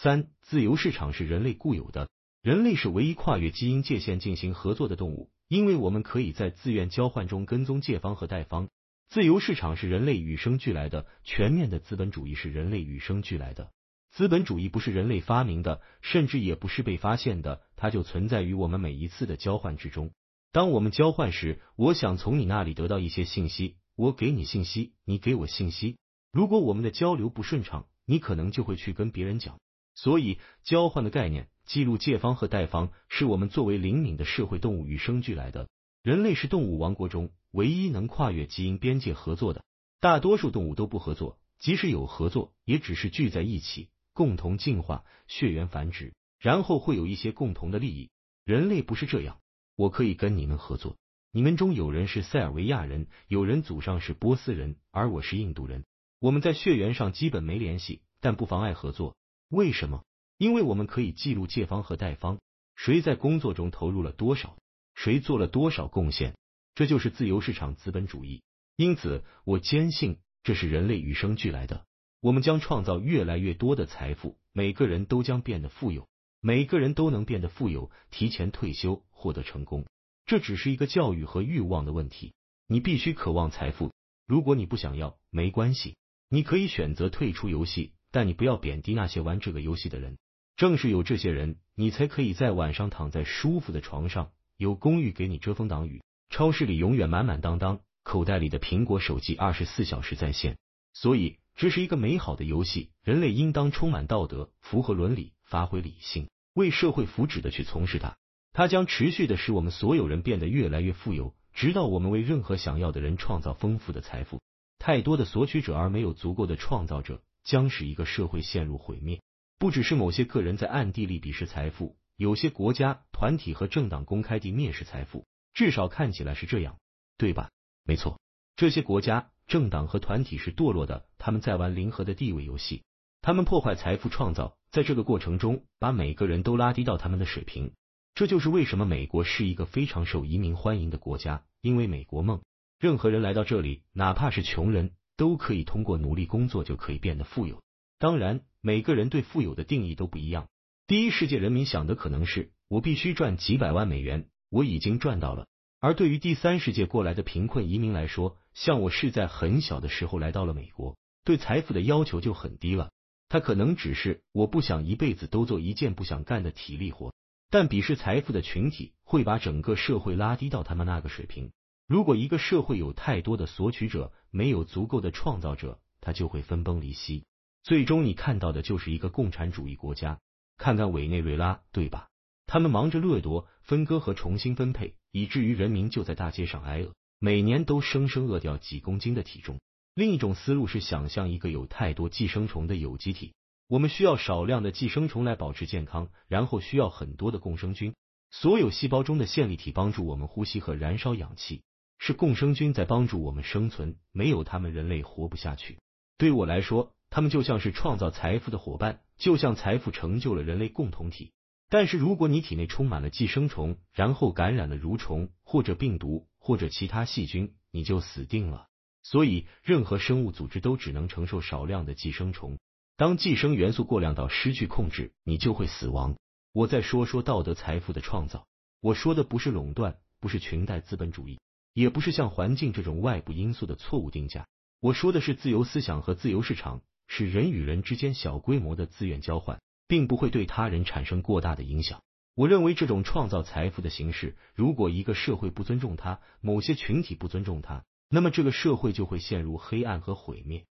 三、自由市场是人类固有的，人类是唯一跨越基因界限进行合作的动物，因为我们可以在自愿交换中跟踪借方和贷方。自由市场是人类与生俱来的，全面的资本主义是人类与生俱来的。资本主义不是人类发明的，甚至也不是被发现的，它就存在于我们每一次的交换之中。当我们交换时，我想从你那里得到一些信息，我给你信息，你给我信息。如果我们的交流不顺畅，你可能就会去跟别人讲。所以，交换的概念，记录借方和贷方，是我们作为灵敏的社会动物与生俱来的。人类是动物王国中唯一能跨越基因边界合作的。大多数动物都不合作，即使有合作，也只是聚在一起，共同进化、血缘繁殖，然后会有一些共同的利益。人类不是这样。我可以跟你们合作。你们中有人是塞尔维亚人，有人祖上是波斯人，而我是印度人。我们在血缘上基本没联系，但不妨碍合作。为什么？因为我们可以记录借方和贷方，谁在工作中投入了多少，谁做了多少贡献，这就是自由市场资本主义。因此，我坚信这是人类与生俱来的。我们将创造越来越多的财富，每个人都将变得富有，每个人都能变得富有，提前退休，获得成功。这只是一个教育和欲望的问题。你必须渴望财富，如果你不想要，没关系，你可以选择退出游戏。但你不要贬低那些玩这个游戏的人，正是有这些人，你才可以在晚上躺在舒服的床上，有公寓给你遮风挡雨，超市里永远满满当当，口袋里的苹果手机二十四小时在线。所以，这是一个美好的游戏，人类应当充满道德，符合伦理，发挥理性，为社会福祉的去从事它。它将持续的使我们所有人变得越来越富有，直到我们为任何想要的人创造丰富的财富。太多的索取者而没有足够的创造者。将使一个社会陷入毁灭。不只是某些个人在暗地里鄙视财富，有些国家、团体和政党公开地蔑视财富，至少看起来是这样，对吧？没错，这些国家、政党和团体是堕落的，他们在玩零和的地位游戏，他们破坏财富创造，在这个过程中把每个人都拉低到他们的水平。这就是为什么美国是一个非常受移民欢迎的国家，因为美国梦，任何人来到这里，哪怕是穷人。都可以通过努力工作就可以变得富有。当然，每个人对富有的定义都不一样。第一世界人民想的可能是我必须赚几百万美元，我已经赚到了。而对于第三世界过来的贫困移民来说，像我是在很小的时候来到了美国，对财富的要求就很低了。他可能只是我不想一辈子都做一件不想干的体力活。但鄙视财富的群体会把整个社会拉低到他们那个水平。如果一个社会有太多的索取者，没有足够的创造者，他就会分崩离析。最终你看到的就是一个共产主义国家。看看委内瑞拉，对吧？他们忙着掠夺、分割和重新分配，以至于人民就在大街上挨饿，每年都生生饿掉几公斤的体重。另一种思路是想象一个有太多寄生虫的有机体，我们需要少量的寄生虫来保持健康，然后需要很多的共生菌。所有细胞中的线粒体帮助我们呼吸和燃烧氧气。是共生菌在帮助我们生存，没有他们，人类活不下去。对我来说，他们就像是创造财富的伙伴，就像财富成就了人类共同体。但是，如果你体内充满了寄生虫，然后感染了蠕虫或者病毒或者其他细菌，你就死定了。所以，任何生物组织都只能承受少量的寄生虫。当寄生元素过量到失去控制，你就会死亡。我再说说道德财富的创造。我说的不是垄断，不是裙带资本主义。也不是像环境这种外部因素的错误定价，我说的是自由思想和自由市场，是人与人之间小规模的自愿交换，并不会对他人产生过大的影响。我认为这种创造财富的形式，如果一个社会不尊重它，某些群体不尊重它，那么这个社会就会陷入黑暗和毁灭。